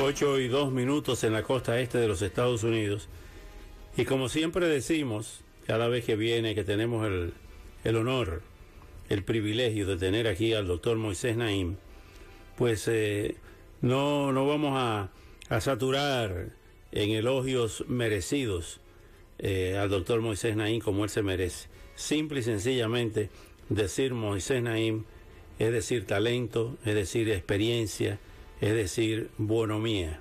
8 y 2 minutos en la costa este de los Estados Unidos. Y como siempre decimos, cada vez que viene, que tenemos el, el honor, el privilegio de tener aquí al doctor Moisés Naim, pues eh, no, no vamos a, saturar en elogios merecidos eh, al doctor Moisés Naim como él se merece. Simple y sencillamente decir Moisés Naim es decir talento, es decir experiencia, es decir, bonomía.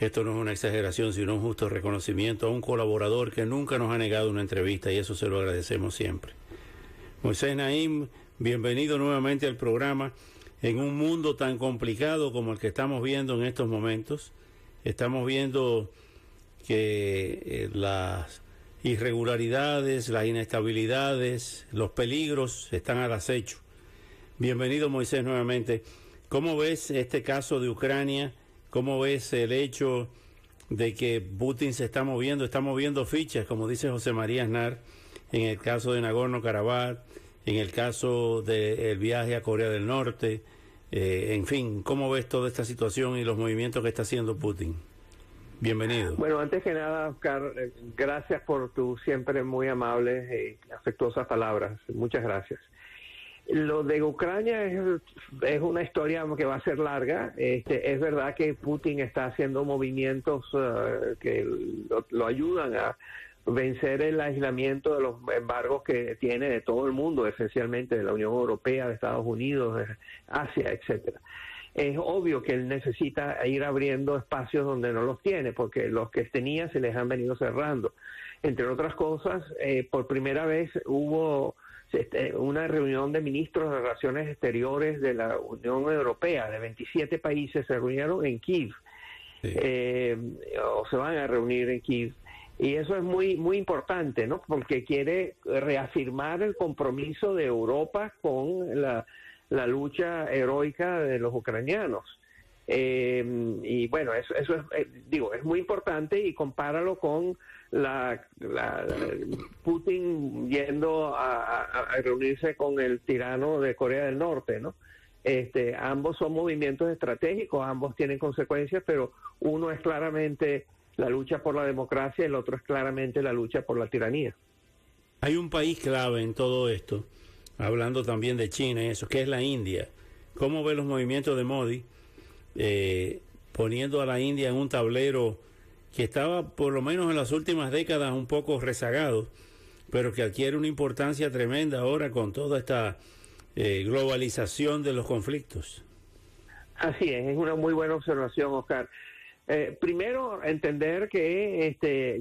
Esto no es una exageración, sino un justo reconocimiento a un colaborador que nunca nos ha negado una entrevista y eso se lo agradecemos siempre. Moisés Naim, bienvenido nuevamente al programa. En un mundo tan complicado como el que estamos viendo en estos momentos, estamos viendo que eh, las irregularidades, las inestabilidades, los peligros están al acecho. Bienvenido Moisés nuevamente. ¿Cómo ves este caso de Ucrania? ¿Cómo ves el hecho de que Putin se está moviendo, está moviendo fichas, como dice José María Aznar, en el caso de Nagorno-Karabaj, en el caso del viaje a Corea del Norte? Eh, en fin, ¿cómo ves toda esta situación y los movimientos que está haciendo Putin? Bienvenido. Bueno, antes que nada, Oscar, eh, gracias por tus siempre muy amables y afectuosas palabras. Muchas gracias. Lo de Ucrania es, una historia que va a ser larga. Este, es verdad que Putin está haciendo movimientos uh, que lo, lo, ayudan a vencer el aislamiento de los embargos que tiene de todo el mundo, esencialmente de la Unión Europea, de Estados Unidos, de Asia, etcétera. Es obvio que él necesita ir abriendo espacios donde no los tiene, porque los que tenía se les han venido cerrando. Entre otras cosas, eh, por primera vez hubo una reunión de ministros de Relaciones Exteriores de la Unión Europea, de 27 países, se reunieron en Kiev, sí. eh, o se van a reunir en Kiev. Y eso es muy, muy importante, ¿no? Porque quiere reafirmar el compromiso de Europa con la, la lucha heroica de los ucranianos. Eh, y bueno, eso, eso es, eh, digo, es muy importante y compáralo con la, Putin yendo a, a, a, reunirse con el tirano de Corea del Norte, ¿no? Este, ambos son movimientos estratégicos, ambos tienen consecuencias, pero uno es claramente la lucha por la democracia y el otro es claramente la lucha por la tiranía. Hay un país clave en todo esto, hablando también de China y eso, que es la India. ¿Cómo ve los movimientos de Modi? Eh, poniendo a la India en un tablero que estaba por lo menos en las últimas décadas un poco rezagado, pero que adquiere una importancia tremenda ahora con toda esta eh, globalización de los conflictos. Así es, es una muy buena observación, Oscar. Eh, primero, entender que este,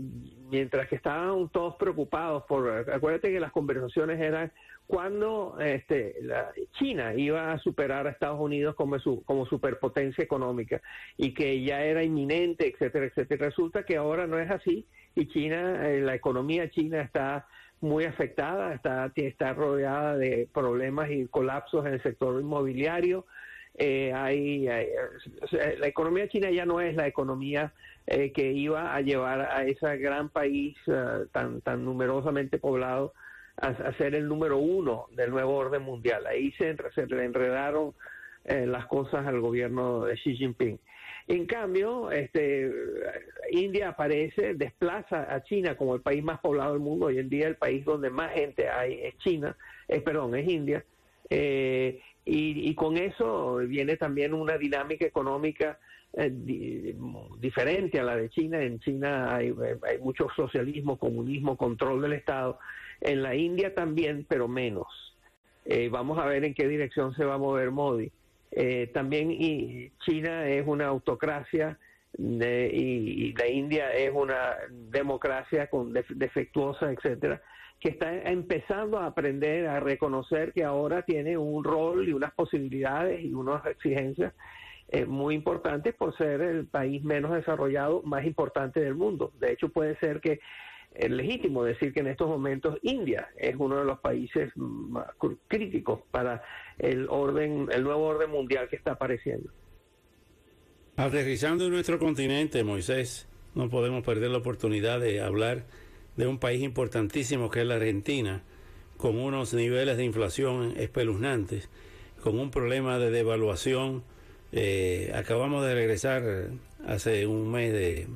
mientras que estaban todos preocupados por, acuérdate que las conversaciones eran cuando este, China iba a superar a Estados Unidos como, su, como superpotencia económica y que ya era inminente, etcétera, etcétera. Resulta que ahora no es así y China, eh, la economía china está muy afectada, está, está rodeada de problemas y colapsos en el sector inmobiliario. Eh, hay, la economía china ya no es la economía eh, que iba a llevar a ese gran país uh, tan, tan numerosamente poblado a, ser el número uno del nuevo orden mundial. Ahí se, se le enredaron eh, las cosas al gobierno de Xi Jinping. En cambio, este, India aparece, desplaza a China como el país más poblado del mundo. Hoy en día el país donde más gente hay es China, eh, perdón, es India. Eh, y, y, con eso viene también una dinámica económica eh, di, diferente a la de China. En China hay, hay, mucho socialismo, comunismo, control del Estado. En la India también, pero menos. Eh, vamos a ver en qué dirección se va a mover Modi. Eh, también y China es una autocracia y, y, la India es una democracia con def, defectuosa, etcétera que está empezando a aprender a reconocer que ahora tiene un rol y unas posibilidades y unas exigencias eh, muy importantes por ser el país menos desarrollado, más importante del mundo. De hecho, puede ser que es legítimo decir que en estos momentos India es uno de los países más críticos para el orden, el nuevo orden mundial que está apareciendo. Aterrizando en nuestro continente, Moisés, no podemos perder la oportunidad de hablar de un país importantísimo que es la Argentina, con unos niveles de inflación espeluznantes, con un problema de devaluación. Eh, acabamos de regresar hace un mes de,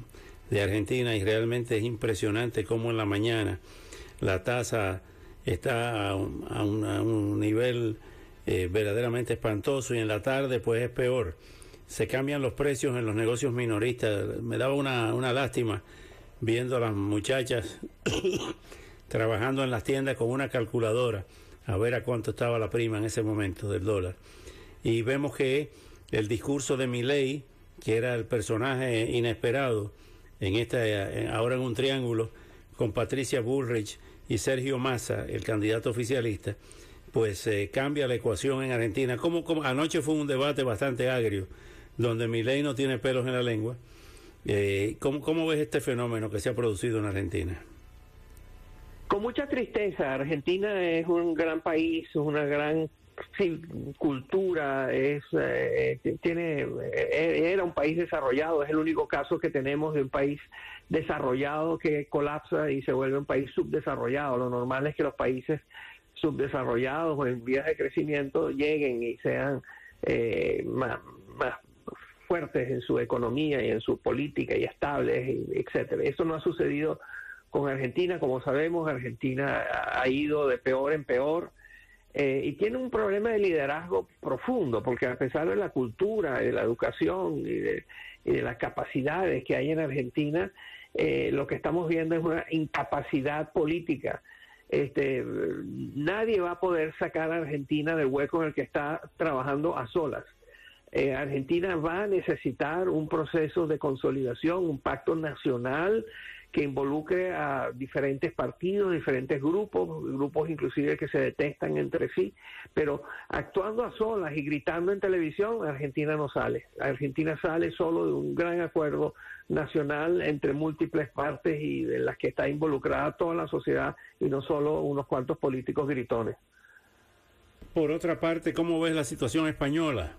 de Argentina y realmente es impresionante cómo en la mañana la tasa está a un, nivel eh, verdaderamente espantoso y en la tarde pues es peor. Se cambian los precios en los negocios minoristas. Me daba una, una lástima viendo a las muchachas trabajando en las tiendas con una calculadora a ver a cuánto estaba la prima en ese momento del dólar. Y vemos que el discurso de Milley, que era el personaje inesperado, en esta, ahora en un triángulo con Patricia Bullrich y Sergio Massa, el candidato oficialista, pues eh, cambia la ecuación en Argentina. Como, anoche fue un debate bastante agrio, donde mi ley no tiene pelos en la lengua. Eh, ¿cómo, ¿Cómo ves este fenómeno que se ha producido en Argentina? Con mucha tristeza. Argentina es un gran país, una gran sí, cultura, es, eh, tiene, eh, era un país desarrollado, es el único caso que tenemos de un país desarrollado que colapsa y se vuelve un país subdesarrollado. Lo normal es que los países subdesarrollados o en vías de crecimiento lleguen y sean eh, más, más fuertes en su economía y en su política y estables, etcétera. Eso no ha sucedido con Argentina, como sabemos, Argentina ha ido de peor en peor eh, y tiene un problema de liderazgo profundo, porque a pesar de la cultura, de la educación y de, las capacidades que hay en Argentina, eh, lo que estamos viendo es una incapacidad política. Este, nadie va a poder sacar a Argentina del hueco en el que está trabajando a solas. Eh, Argentina va a necesitar un proceso de consolidación, un pacto nacional que involucre a diferentes partidos, diferentes grupos, grupos inclusive que se detestan entre sí, pero actuando a solas y gritando en televisión, Argentina no sale. Argentina sale solo de un gran acuerdo nacional entre múltiples partes y en las que está involucrada toda la sociedad y no solo unos cuantos políticos gritones. Por otra parte, ¿cómo ves la situación española?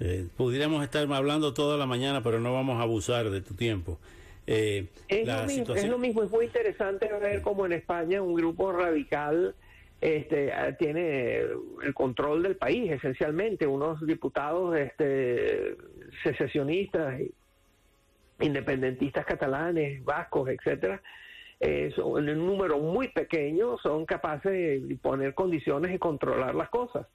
Eh, pudiéramos estar hablando toda la mañana, pero no vamos a abusar de tu tiempo. Eh, es, lo mismo, es, lo mismo, es muy interesante ver cómo en España un grupo radical este, ah, tiene el control del país, esencialmente, unos diputados este, secesionistas, independentistas catalanes, vascos, etcétera, eh, son, en un número muy pequeño son capaces de poner condiciones y controlar las cosas.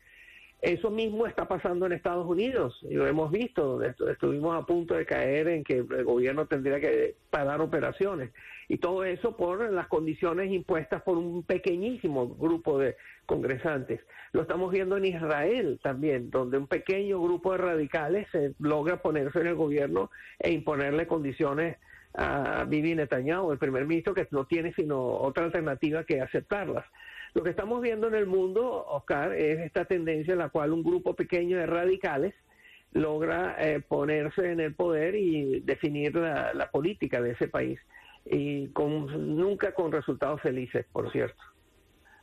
Eso mismo está pasando en Estados Unidos y lo hemos visto. Estuvimos a punto de caer en que el gobierno tendría que pagar operaciones y todo eso por las condiciones impuestas por un pequeñísimo grupo de congresantes. Lo estamos viendo en Israel también, donde un pequeño grupo de radicales logra ponerse en el gobierno e imponerle condiciones a Bibi Netanyahu, el primer ministro, que no tiene sino otra alternativa que aceptarlas. Lo que estamos viendo en el mundo, Oscar, es esta tendencia en la cual un grupo pequeño de radicales logra eh, ponerse en el poder y definir la, política de ese país y con, nunca con resultados felices, por cierto.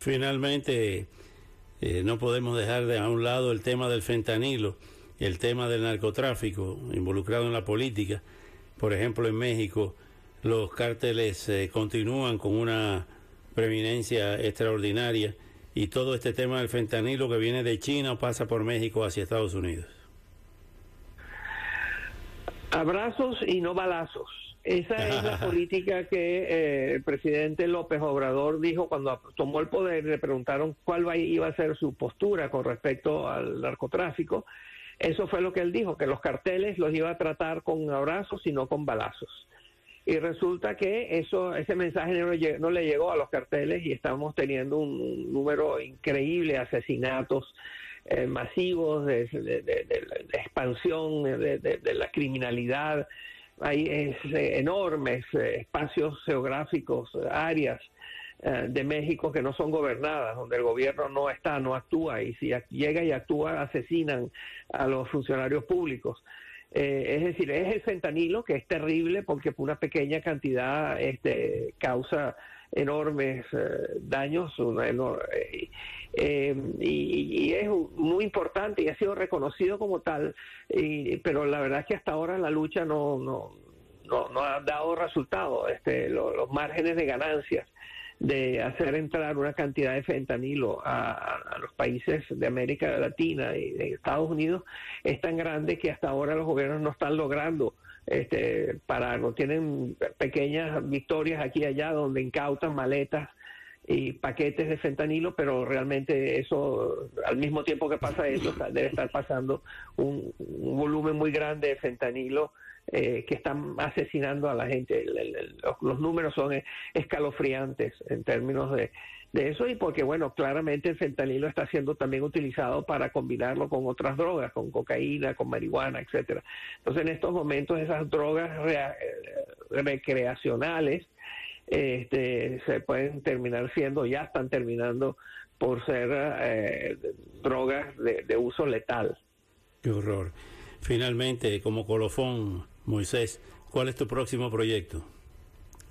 Finalmente, eh, no podemos dejar de a un lado el tema del fentanilo, el tema del narcotráfico involucrado en la política. Por ejemplo, en México los cárteles eh, continúan con una preeminencia extraordinaria y todo este tema del fentanilo que viene de China pasa por México hacia Estados Unidos. Abrazos y no balazos. Esa es la política que eh, el presidente López Obrador dijo cuando tomó el poder. Le preguntaron cuál iba a ser su postura con respecto al narcotráfico. Eso fue lo que él dijo, que los carteles los iba a tratar con abrazos y no con balazos y resulta que eso ese mensaje no, le llegó a los carteles y estamos teniendo un, número increíble de asesinatos eh, masivos, de, expansión de, la criminalidad. Hay eh, enormes eh, espacios geográficos, áreas de México que no son gobernadas, donde el gobierno no está, no actúa, y si llega y actúa, asesinan a los funcionarios públicos. Eh, es decir, es el fentanilo que es terrible porque por una pequeña cantidad este, causa enormes eh, daños y, es muy importante y ha sido reconocido como tal, pero la verdad es que hasta ahora la lucha no, no, no, ha dado resultado, este, los márgenes de ganancias de hacer entrar una cantidad de fentanilo a, los países de América Latina y de Estados Unidos es tan grande que hasta ahora los gobiernos no están logrando este, no Tienen pequeñas victorias aquí y allá donde incautan maletas y paquetes de fentanilo, pero realmente eso, al mismo tiempo que pasa eso, debe estar pasando un, un volumen muy grande de fentanilo eh, que están asesinando a la gente. los, números son escalofriantes en términos de, eso y porque, bueno, claramente el fentanilo está siendo también utilizado para combinarlo con otras drogas, con cocaína, con marihuana, etcétera. Entonces, en estos momentos esas drogas eh, recreacionales este, se pueden terminar siendo, ya están terminando por ser eh, drogas de, de uso letal. Qué horror. Finalmente, como colofón, Moisés, ¿cuál es tu próximo proyecto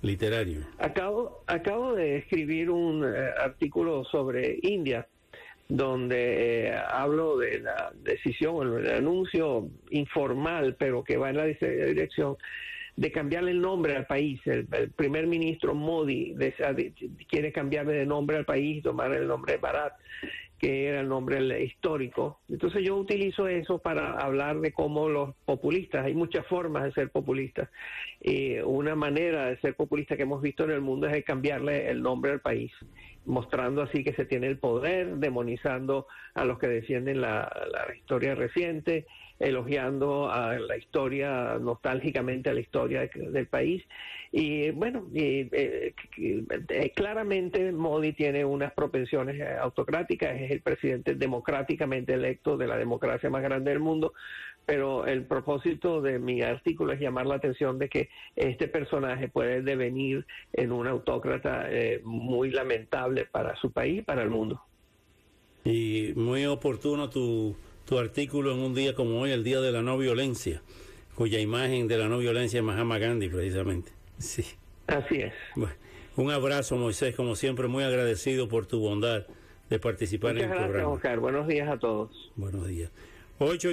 literario? Acabo, acabo de escribir un eh, artículo sobre India, donde eh, hablo de la decisión, el anuncio informal, pero que va en la dirección de cambiarle el nombre al país. El, primer ministro Modi quiere cambiarle de nombre al país, tomar el nombre de Bharat que era el nombre histórico. Entonces yo utilizo eso para hablar de cómo los populistas, hay muchas formas de ser populistas. Eh, una manera de ser populista que hemos visto en el mundo es cambiarle el nombre al país, mostrando así que se tiene el poder, demonizando a los que defienden la historia reciente, elogiando a la historia, nostálgicamente a la historia del país. Y bueno, eh, eh, claramente Modi tiene unas propensiones autocráticas, es el presidente democráticamente electo de la democracia más grande del mundo, pero el propósito de mi artículo es llamar la atención de que este personaje puede devenir en un autócrata eh, muy lamentable para su país y para el mundo. Y muy oportuno tu tu artículo en un día como hoy, el Día de la No Violencia, cuya imagen de la no violencia es Mahatma Gandhi, precisamente. Sí. Así es. un abrazo, Moisés, como siempre, muy agradecido por tu bondad de participar en el programa. Oscar. Buenos días a todos. Buenos días. Ocho